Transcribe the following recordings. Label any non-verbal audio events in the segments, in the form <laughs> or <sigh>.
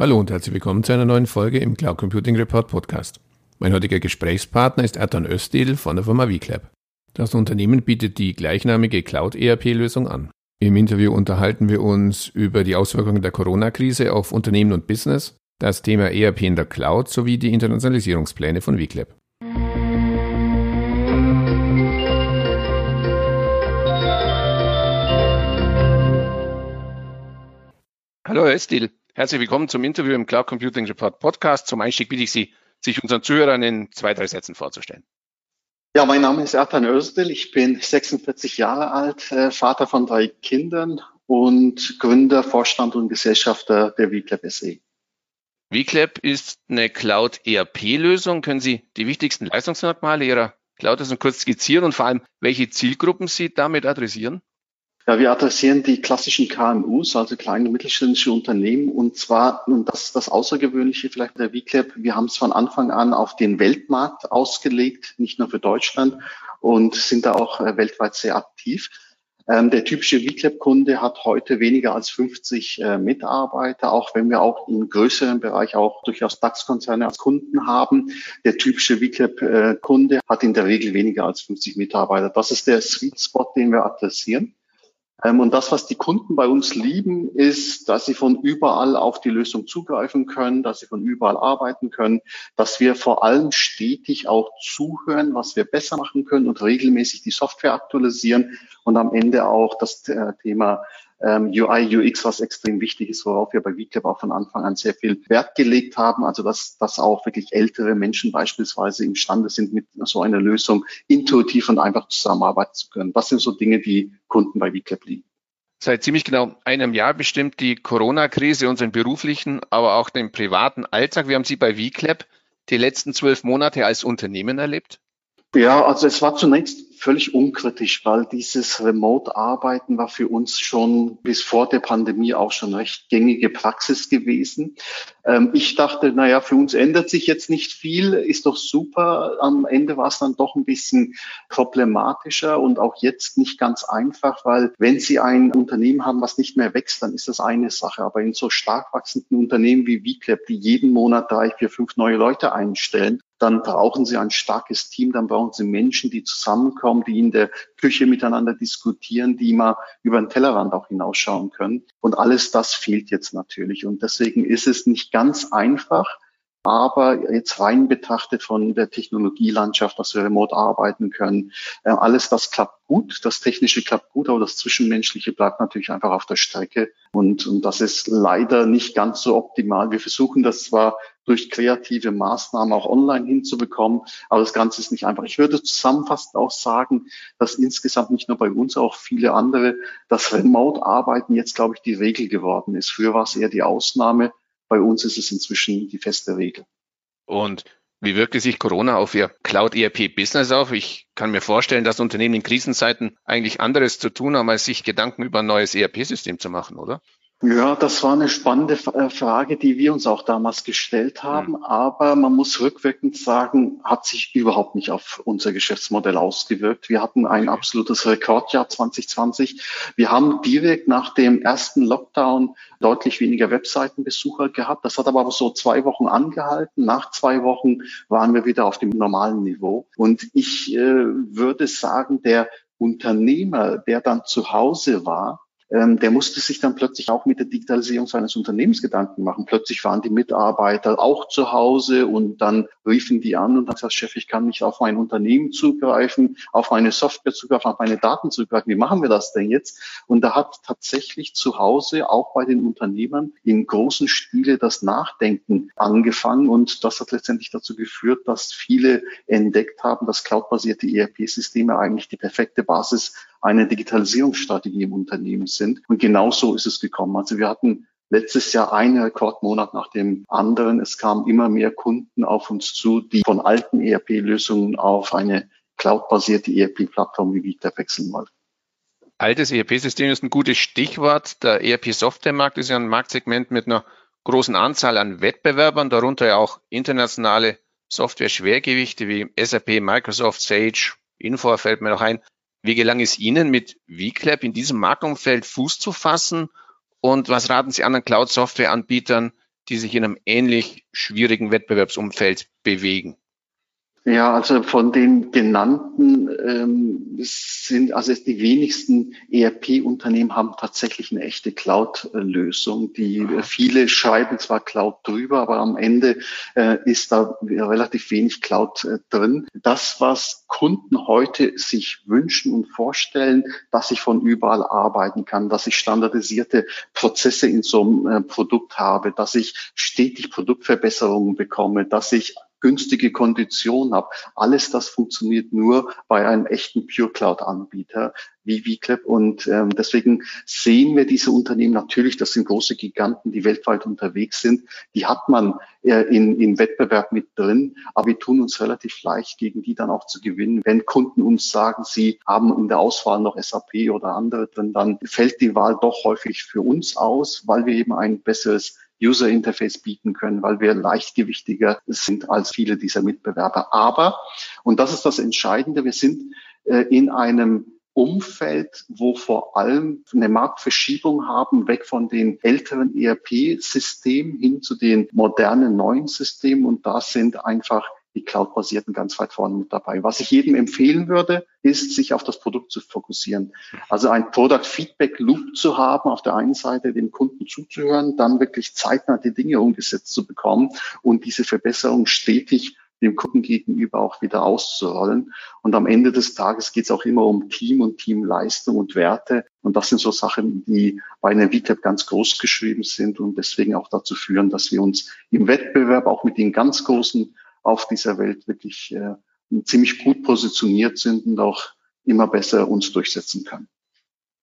Hallo und herzlich willkommen zu einer neuen Folge im Cloud Computing Report Podcast. Mein heutiger Gesprächspartner ist Ertan Östil von der Firma VClap. Das Unternehmen bietet die gleichnamige Cloud-ERP-Lösung an. Im Interview unterhalten wir uns über die Auswirkungen der Corona-Krise auf Unternehmen und Business, das Thema ERP in der Cloud sowie die Internationalisierungspläne von VClap. Hallo Herr Östil. Herzlich willkommen zum Interview im Cloud Computing Report Podcast. Zum Einstieg bitte ich Sie, sich unseren Zuhörern in zwei, drei Sätzen vorzustellen. Ja, mein Name ist Ertan Özdil. Ich bin 46 Jahre alt, äh, Vater von drei Kindern und Gründer, Vorstand und Gesellschafter der VClap SE. VClap ist eine Cloud-ERP-Lösung. Können Sie die wichtigsten Leistungsmerkmale Ihrer Cloud also kurz skizzieren und vor allem, welche Zielgruppen Sie damit adressieren? Ja, wir adressieren die klassischen KMUs, also kleine und mittelständische Unternehmen. Und zwar, und das ist das Außergewöhnliche vielleicht der VClap, wir haben es von Anfang an auf den Weltmarkt ausgelegt, nicht nur für Deutschland und sind da auch äh, weltweit sehr aktiv. Ähm, der typische VClap-Kunde hat heute weniger als 50 äh, Mitarbeiter, auch wenn wir auch im größeren Bereich auch durchaus DAX-Konzerne als Kunden haben. Der typische VClap-Kunde äh, hat in der Regel weniger als 50 Mitarbeiter. Das ist der Sweet Spot, den wir adressieren. Ähm, und das, was die Kunden bei uns lieben, ist, dass sie von überall auf die Lösung zugreifen können, dass sie von überall arbeiten können, dass wir vor allem stetig auch zuhören, was wir besser machen können und regelmäßig die Software aktualisieren und am Ende auch das äh, Thema ähm, UI, UX, was extrem wichtig ist, worauf wir bei VClap auch von Anfang an sehr viel Wert gelegt haben. Also dass, dass auch wirklich ältere Menschen beispielsweise imstande sind, mit so einer Lösung intuitiv und einfach zusammenarbeiten zu können. Das sind so Dinge, die Kunden bei VClap lieben. Seit ziemlich genau einem Jahr bestimmt die Corona-Krise unseren beruflichen, aber auch den privaten Alltag. Wie haben Sie bei VClap die letzten zwölf Monate als Unternehmen erlebt? Ja, also es war zunächst völlig unkritisch, weil dieses Remote-Arbeiten war für uns schon bis vor der Pandemie auch schon recht gängige Praxis gewesen. Ähm, ich dachte, naja, für uns ändert sich jetzt nicht viel, ist doch super. Am Ende war es dann doch ein bisschen problematischer und auch jetzt nicht ganz einfach, weil wenn Sie ein Unternehmen haben, was nicht mehr wächst, dann ist das eine Sache. Aber in so stark wachsenden Unternehmen wie VClap, die jeden Monat drei, vier, fünf neue Leute einstellen, dann brauchen Sie ein starkes Team, dann brauchen Sie Menschen, die zusammenkommen, die in der Küche miteinander diskutieren, die mal über den Tellerrand auch hinausschauen können. Und alles das fehlt jetzt natürlich. Und deswegen ist es nicht ganz einfach, aber jetzt rein betrachtet von der Technologielandschaft, dass wir remote arbeiten können, äh, alles das klappt gut, das Technische klappt gut, aber das Zwischenmenschliche bleibt natürlich einfach auf der Strecke. Und, und das ist leider nicht ganz so optimal. Wir versuchen das zwar durch kreative Maßnahmen auch online hinzubekommen, aber das Ganze ist nicht einfach. Ich würde zusammenfassend auch sagen, dass insgesamt nicht nur bei uns, auch viele andere, das Remote-Arbeiten jetzt, glaube ich, die Regel geworden ist. Früher war es eher die Ausnahme. Bei uns ist es inzwischen die feste Regel. Und wie wirkte sich Corona auf Ihr Cloud ERP Business auf? Ich kann mir vorstellen, dass Unternehmen in Krisenzeiten eigentlich anderes zu tun haben, als sich Gedanken über ein neues ERP-System zu machen, oder? Ja, das war eine spannende äh, Frage, die wir uns auch damals gestellt haben. Mhm. Aber man muss rückwirkend sagen, hat sich überhaupt nicht auf unser Geschäftsmodell ausgewirkt. Wir hatten ein absolutes Rekordjahr 2020. Wir haben direkt nach dem ersten Lockdown deutlich weniger Webseitenbesucher gehabt. Das hat aber so zwei Wochen angehalten. Nach zwei Wochen waren wir wieder auf dem normalen Niveau. Und ich äh, würde sagen, der Unternehmer, der dann zu Hause war, der musste sich dann plötzlich auch mit der Digitalisierung seines Unternehmens Gedanken machen. Plötzlich waren die Mitarbeiter auch zu Hause und dann riefen die an und dann sagt Chef, ich kann nicht auf mein Unternehmen zugreifen, auf meine Software zugreifen, auf meine Daten zugreifen. Wie machen wir das denn jetzt? Und da hat tatsächlich zu Hause auch bei den Unternehmern in großen Stile das Nachdenken angefangen und das hat letztendlich dazu geführt, dass viele entdeckt haben, dass cloudbasierte ERP-Systeme eigentlich die perfekte Basis eine Digitalisierungsstrategie im Unternehmen sind. Und genau so ist es gekommen. Also wir hatten letztes Jahr einen Rekordmonat nach dem anderen. Es kamen immer mehr Kunden auf uns zu, die von alten ERP-Lösungen auf eine cloud-basierte ERP-Plattform wie Vita wechseln wollten. Altes ERP-System ist ein gutes Stichwort. Der ERP-Software-Markt ist ja ein Marktsegment mit einer großen Anzahl an Wettbewerbern, darunter ja auch internationale Software-Schwergewichte wie SAP, Microsoft, Sage, Infor fällt mir noch ein. Wie gelang es Ihnen, mit VClap in diesem Marktumfeld Fuß zu fassen? Und was raten Sie anderen Cloud-Software-Anbietern, die sich in einem ähnlich schwierigen Wettbewerbsumfeld bewegen? Ja, also von den genannten ähm, sind also die wenigsten ERP-Unternehmen haben tatsächlich eine echte Cloud-Lösung. Die viele schreiben zwar Cloud drüber, aber am Ende äh, ist da relativ wenig Cloud äh, drin. Das, was Kunden heute sich wünschen und vorstellen, dass ich von überall arbeiten kann, dass ich standardisierte Prozesse in so einem äh, Produkt habe, dass ich stetig Produktverbesserungen bekomme, dass ich günstige Konditionen habe. Alles das funktioniert nur bei einem echten Pure Cloud Anbieter wie VClap. Und ähm, deswegen sehen wir diese Unternehmen natürlich, das sind große Giganten, die weltweit unterwegs sind. Die hat man äh, in, im Wettbewerb mit drin, aber wir tun uns relativ leicht, gegen die dann auch zu gewinnen. Wenn Kunden uns sagen, sie haben in der Auswahl noch SAP oder andere drin, dann fällt die Wahl doch häufig für uns aus, weil wir eben ein besseres User Interface bieten können, weil wir leichtgewichtiger sind als viele dieser Mitbewerber. Aber, und das ist das Entscheidende, wir sind äh, in einem Umfeld, wo vor allem eine Marktverschiebung haben, weg von den älteren ERP-Systemen hin zu den modernen neuen Systemen. Und da sind einfach die Cloud-basierten ganz weit vorne mit dabei. Was ich jedem empfehlen würde, ist, sich auf das Produkt zu fokussieren. Also ein Product Feedback Loop zu haben, auf der einen Seite dem Kunden zuzuhören, dann wirklich zeitnah die Dinge umgesetzt zu bekommen und diese Verbesserung stetig dem Kunden gegenüber auch wieder auszurollen. Und am Ende des Tages geht es auch immer um Team und Teamleistung und Werte. Und das sind so Sachen, die bei einer VTAP ganz groß geschrieben sind und deswegen auch dazu führen, dass wir uns im Wettbewerb auch mit den ganz großen auf dieser Welt wirklich äh, ziemlich gut positioniert sind und auch immer besser uns durchsetzen können.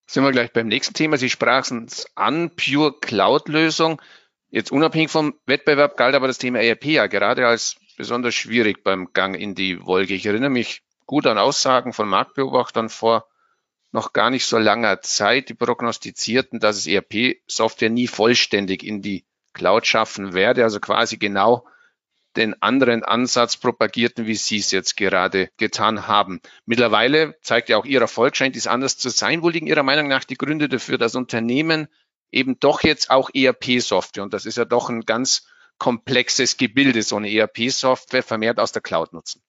Sind wir gleich beim nächsten Thema. Sie sprachen es an, Pure Cloud-Lösung. Jetzt unabhängig vom Wettbewerb galt aber das Thema ERP ja gerade als besonders schwierig beim Gang in die Wolke. Ich erinnere mich gut an Aussagen von Marktbeobachtern vor noch gar nicht so langer Zeit, die prognostizierten, dass es ERP-Software nie vollständig in die Cloud schaffen werde, also quasi genau den anderen Ansatz propagierten, wie Sie es jetzt gerade getan haben. Mittlerweile zeigt ja auch Ihr Erfolg, scheint dies anders zu sein. Wo liegen Ihrer Meinung nach die Gründe dafür, dass Unternehmen eben doch jetzt auch ERP-Software, und das ist ja doch ein ganz komplexes Gebilde, so eine ERP-Software vermehrt aus der Cloud nutzen?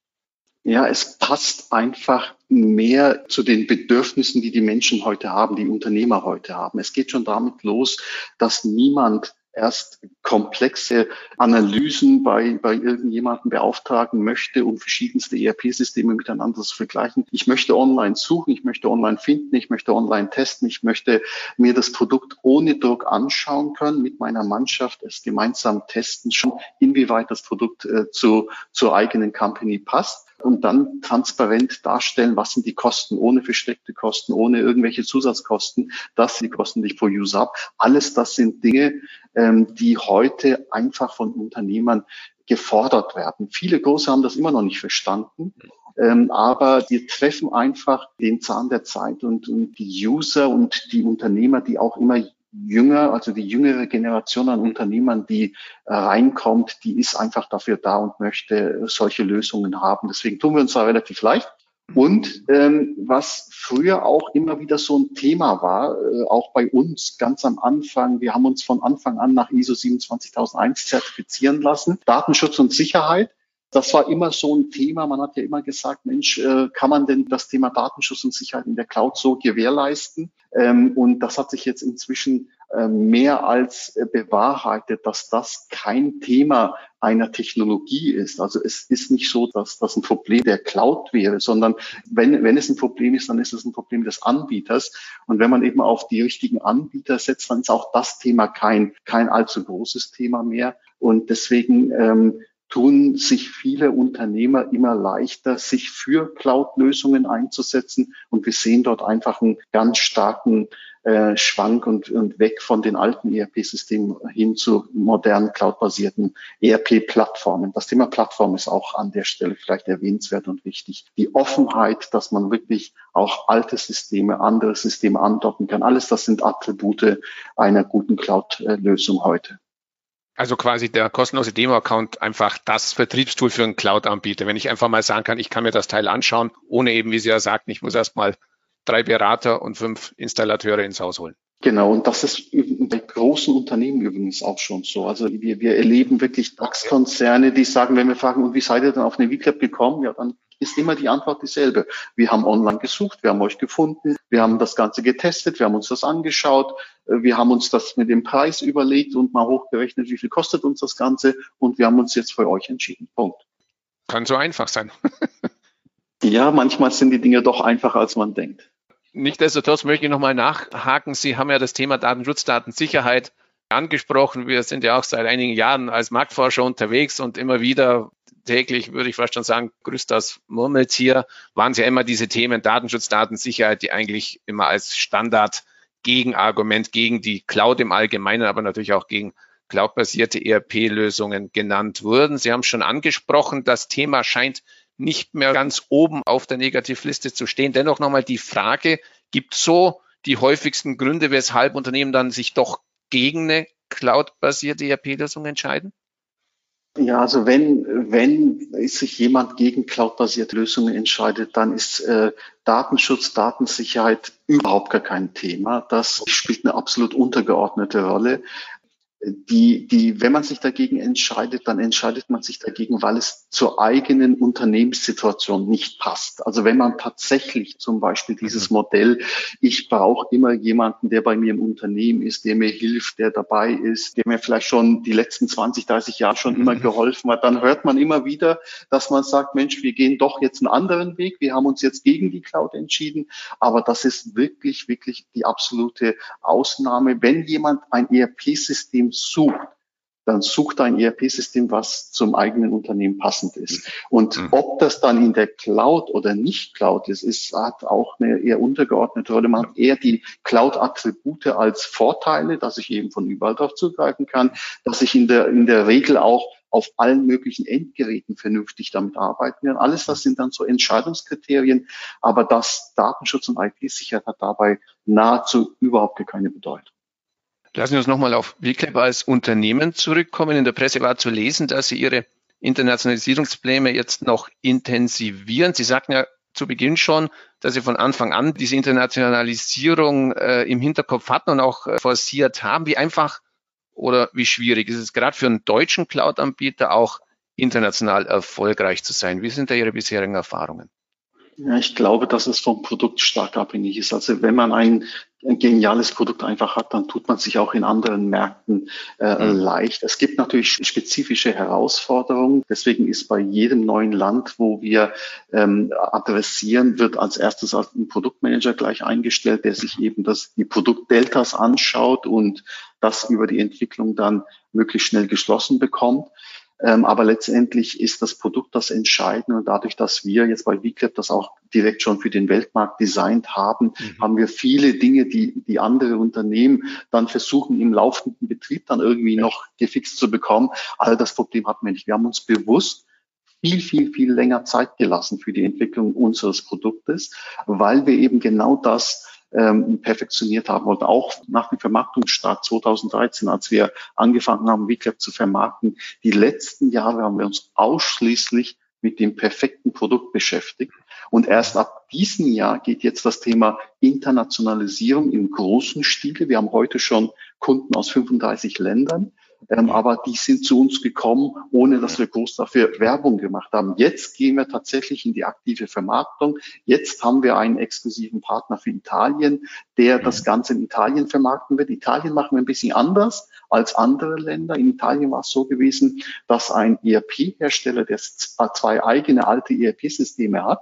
Ja, es passt einfach mehr zu den Bedürfnissen, die die Menschen heute haben, die Unternehmer heute haben. Es geht schon damit los, dass niemand erst komplexe Analysen bei, bei irgendjemandem beauftragen möchte, um verschiedenste ERP-Systeme miteinander zu vergleichen. Ich möchte online suchen, ich möchte online finden, ich möchte online testen, ich möchte mir das Produkt ohne Druck anschauen können, mit meiner Mannschaft es gemeinsam testen, schon inwieweit das Produkt äh, zu, zur eigenen Company passt und dann transparent darstellen, was sind die Kosten, ohne versteckte Kosten, ohne irgendwelche Zusatzkosten. Das sind die Kosten, ich pro User habe. Alles das sind Dinge, ähm, die heute einfach von Unternehmern gefordert werden. Viele Große haben das immer noch nicht verstanden. Ähm, aber wir treffen einfach den Zahn der Zeit und, und die User und die Unternehmer, die auch immer jünger, also die jüngere Generation an Unternehmern, die äh, reinkommt, die ist einfach dafür da und möchte solche Lösungen haben. Deswegen tun wir uns da relativ leicht. Und ähm, was früher auch immer wieder so ein Thema war, äh, auch bei uns ganz am Anfang, wir haben uns von Anfang an nach ISO 27001 zertifizieren lassen, Datenschutz und Sicherheit. Das war immer so ein Thema. Man hat ja immer gesagt, Mensch, äh, kann man denn das Thema Datenschutz und Sicherheit in der Cloud so gewährleisten? Ähm, und das hat sich jetzt inzwischen äh, mehr als äh, bewahrheitet, dass das kein Thema einer Technologie ist. Also es ist nicht so, dass das ein Problem der Cloud wäre, sondern wenn, wenn es ein Problem ist, dann ist es ein Problem des Anbieters. Und wenn man eben auf die richtigen Anbieter setzt, dann ist auch das Thema kein, kein allzu großes Thema mehr. Und deswegen ähm, tun sich viele Unternehmer immer leichter, sich für Cloud-Lösungen einzusetzen. Und wir sehen dort einfach einen ganz starken äh, Schwank und, und weg von den alten ERP-Systemen hin zu modernen cloud-basierten ERP-Plattformen. Das Thema Plattform ist auch an der Stelle vielleicht erwähnenswert und wichtig. Die Offenheit, dass man wirklich auch alte Systeme, andere Systeme andocken kann. Alles das sind Attribute einer guten Cloud-Lösung heute. Also quasi der kostenlose Demo-Account einfach das Vertriebstool für einen Cloud-Anbieter. Wenn ich einfach mal sagen kann, ich kann mir das Teil anschauen, ohne eben, wie Sie ja sagten, ich muss erstmal drei Berater und fünf Installateure ins Haus holen. Genau, und das ist bei großen Unternehmen übrigens auch schon so. Also wir, wir erleben wirklich DAX-Konzerne, die sagen, wenn wir fragen, und wie seid ihr denn auf eine VClap gekommen? Ja, dann ist immer die Antwort dieselbe. Wir haben online gesucht, wir haben euch gefunden, wir haben das Ganze getestet, wir haben uns das angeschaut, äh, wir haben uns das mit dem Preis überlegt und mal hochgerechnet, wie viel kostet uns das Ganze und wir haben uns jetzt für euch entschieden. Punkt. Kann so einfach sein. <laughs> ja, manchmal sind die Dinge doch einfacher, als man denkt. Nichtsdestotrotz möchte ich nochmal nachhaken. Sie haben ja das Thema Datenschutz, Datensicherheit angesprochen. Wir sind ja auch seit einigen Jahren als Marktforscher unterwegs und immer wieder täglich, würde ich fast schon sagen, grüßt das Murmeltier, waren es ja immer diese Themen Datenschutz, Datensicherheit, die eigentlich immer als Standard Gegenargument gegen die Cloud im Allgemeinen, aber natürlich auch gegen cloudbasierte ERP-Lösungen genannt wurden. Sie haben schon angesprochen, das Thema scheint nicht mehr ganz oben auf der Negativliste zu stehen. Dennoch nochmal die Frage, gibt so die häufigsten Gründe, weshalb Unternehmen dann sich doch gegen eine cloud-basierte ERP-Lösung entscheiden? Ja, also wenn, wenn sich jemand gegen cloud-basierte Lösungen entscheidet, dann ist äh, Datenschutz, Datensicherheit überhaupt gar kein Thema. Das spielt eine absolut untergeordnete Rolle die, die, wenn man sich dagegen entscheidet, dann entscheidet man sich dagegen, weil es zur eigenen Unternehmenssituation nicht passt. Also wenn man tatsächlich zum Beispiel dieses mhm. Modell, ich brauche immer jemanden, der bei mir im Unternehmen ist, der mir hilft, der dabei ist, der mir vielleicht schon die letzten 20, 30 Jahre schon immer mhm. geholfen hat, dann hört man immer wieder, dass man sagt, Mensch, wir gehen doch jetzt einen anderen Weg. Wir haben uns jetzt gegen die Cloud entschieden. Aber das ist wirklich, wirklich die absolute Ausnahme. Wenn jemand ein ERP-System sucht, dann sucht ein ERP-System, was zum eigenen Unternehmen passend ist. Und mhm. ob das dann in der Cloud oder nicht Cloud ist, ist hat auch eine eher untergeordnete Rolle. Man hat eher die Cloud-Attribute als Vorteile, dass ich eben von überall darauf zugreifen kann, dass ich in der, in der Regel auch auf allen möglichen Endgeräten vernünftig damit arbeiten kann. Alles das sind dann so Entscheidungskriterien, aber das Datenschutz und IT-Sicherheit hat dabei nahezu überhaupt keine Bedeutung. Lassen Sie uns nochmal auf WeClap als Unternehmen zurückkommen. In der Presse war zu lesen, dass Sie Ihre Internationalisierungspläne jetzt noch intensivieren. Sie sagten ja zu Beginn schon, dass Sie von Anfang an diese Internationalisierung äh, im Hinterkopf hatten und auch äh, forciert haben. Wie einfach oder wie schwierig ist es gerade für einen deutschen Cloud-Anbieter auch international erfolgreich zu sein? Wie sind da Ihre bisherigen Erfahrungen? Ja, ich glaube, dass es vom Produkt stark abhängig ist. Also wenn man ein, ein geniales Produkt einfach hat, dann tut man sich auch in anderen Märkten äh, mhm. leicht. Es gibt natürlich spezifische Herausforderungen. Deswegen ist bei jedem neuen Land, wo wir ähm, adressieren, wird als erstes ein Produktmanager gleich eingestellt, der sich eben das, die Produktdeltas anschaut und das über die Entwicklung dann möglichst schnell geschlossen bekommt. Ähm, aber letztendlich ist das Produkt das Entscheidende und dadurch, dass wir jetzt bei VClip das auch direkt schon für den Weltmarkt designt haben, mhm. haben wir viele Dinge, die, die andere Unternehmen dann versuchen, im laufenden Betrieb dann irgendwie ja. noch gefixt zu bekommen. All das Problem hatten wir nicht. Wir haben uns bewusst viel, viel, viel länger Zeit gelassen für die Entwicklung unseres Produktes, weil wir eben genau das ähm, perfektioniert haben und auch nach dem Vermarktungsstart 2013, als wir angefangen haben, WeClap zu vermarkten, die letzten Jahre haben wir uns ausschließlich mit dem perfekten Produkt beschäftigt. Und erst ab diesem Jahr geht jetzt das Thema Internationalisierung im großen Stile. Wir haben heute schon Kunden aus 35 Ländern. Ähm, aber die sind zu uns gekommen, ohne dass wir groß dafür Werbung gemacht haben. Jetzt gehen wir tatsächlich in die aktive Vermarktung. Jetzt haben wir einen exklusiven Partner für Italien, der das Ganze in Italien vermarkten wird. Italien machen wir ein bisschen anders als andere Länder. In Italien war es so gewesen, dass ein ERP-Hersteller, der zwei eigene alte ERP-Systeme hat,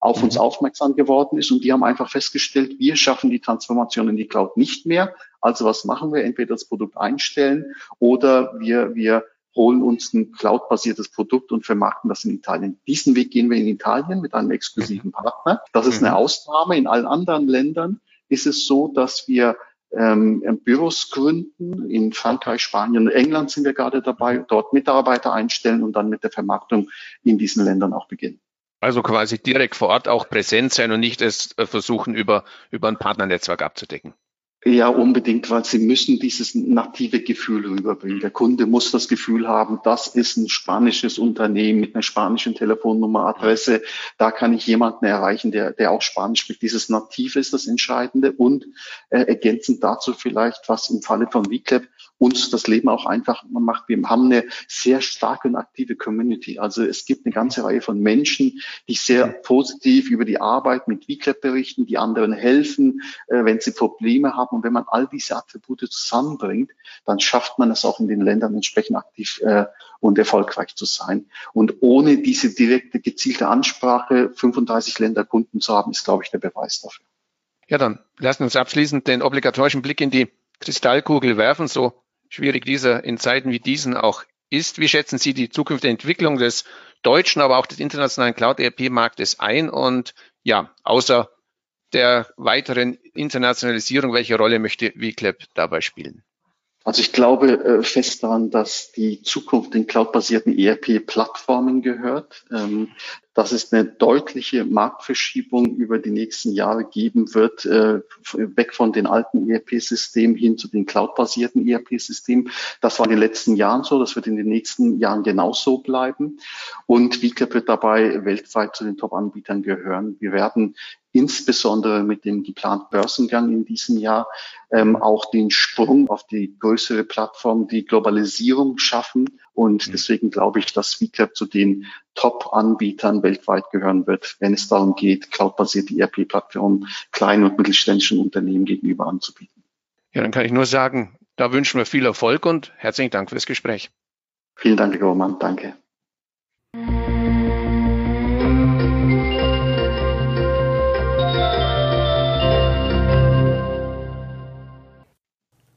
auf uns mhm. aufmerksam geworden ist und die haben einfach festgestellt, wir schaffen die Transformation in die Cloud nicht mehr. Also was machen wir? Entweder das Produkt einstellen oder wir, wir holen uns ein cloud-basiertes Produkt und vermarkten das in Italien. Diesen Weg gehen wir in Italien mit einem exklusiven Partner. Das ist eine mhm. Ausnahme. In allen anderen Ländern ist es so, dass wir ähm, Büros gründen. In Frankreich, Spanien, England sind wir gerade dabei, dort Mitarbeiter einstellen und dann mit der Vermarktung in diesen Ländern auch beginnen. Also quasi direkt vor Ort auch präsent sein und nicht es äh, versuchen, über, über ein Partnernetzwerk abzudecken. Ja, unbedingt, weil sie müssen dieses native Gefühl rüberbringen. Der Kunde muss das Gefühl haben, das ist ein spanisches Unternehmen mit einer spanischen Telefonnummer, Adresse. Da kann ich jemanden erreichen, der, der auch Spanisch spricht. Dieses Native ist das Entscheidende und äh, ergänzend dazu vielleicht, was im Falle von VClap uns das Leben auch einfach macht. Wir haben eine sehr starke und aktive Community. Also es gibt eine ganze Reihe von Menschen, die sehr positiv über die Arbeit mit VClap berichten, die anderen helfen, äh, wenn sie Probleme haben haben. Und wenn man all diese Attribute zusammenbringt, dann schafft man es auch in den Ländern entsprechend aktiv äh, und erfolgreich zu sein. Und ohne diese direkte, gezielte Ansprache, 35 Länder Kunden zu haben, ist, glaube ich, der Beweis dafür. Ja, dann lassen wir uns abschließend den obligatorischen Blick in die Kristallkugel werfen, so schwierig dieser in Zeiten wie diesen auch ist. Wie schätzen Sie die zukünftige Entwicklung des deutschen, aber auch des internationalen Cloud-ERP-Marktes ein? Und ja, außer der weiteren Internationalisierung, welche Rolle möchte VClap dabei spielen? Also ich glaube äh, fest daran, dass die Zukunft den cloudbasierten ERP-Plattformen gehört, ähm, dass es eine deutliche Marktverschiebung über die nächsten Jahre geben wird, äh, weg von den alten ERP-Systemen hin zu den cloudbasierten ERP-Systemen. Das war in den letzten Jahren so, das wird in den nächsten Jahren genauso bleiben. Und VClap wird dabei weltweit zu den Top-Anbietern gehören. Wir werden insbesondere mit dem geplanten Börsengang in diesem Jahr ähm, auch den Sprung auf die größere Plattform, die Globalisierung schaffen. Und mhm. deswegen glaube ich, dass VClap zu den Top-Anbietern weltweit gehören wird, wenn es darum geht, cloudbasierte ERP-Plattformen kleinen und mittelständischen Unternehmen gegenüber anzubieten. Ja, dann kann ich nur sagen, da wünschen wir viel Erfolg und herzlichen Dank für das Gespräch. Vielen Dank, Herr Gormann. Danke.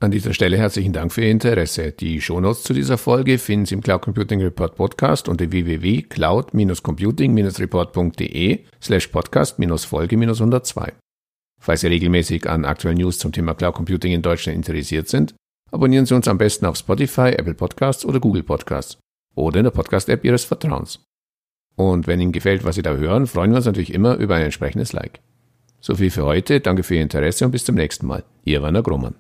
An dieser Stelle herzlichen Dank für Ihr Interesse. Die Shownotes zu dieser Folge finden Sie im Cloud Computing Report Podcast unter www.cloud-computing-report.de slash podcast-folge-102. Falls Sie regelmäßig an aktuellen News zum Thema Cloud Computing in Deutschland interessiert sind, abonnieren Sie uns am besten auf Spotify, Apple Podcasts oder Google Podcasts oder in der Podcast-App Ihres Vertrauens. Und wenn Ihnen gefällt, was Sie da hören, freuen wir uns natürlich immer über ein entsprechendes Like. So viel für heute, danke für Ihr Interesse und bis zum nächsten Mal. Ihr Werner Grummann.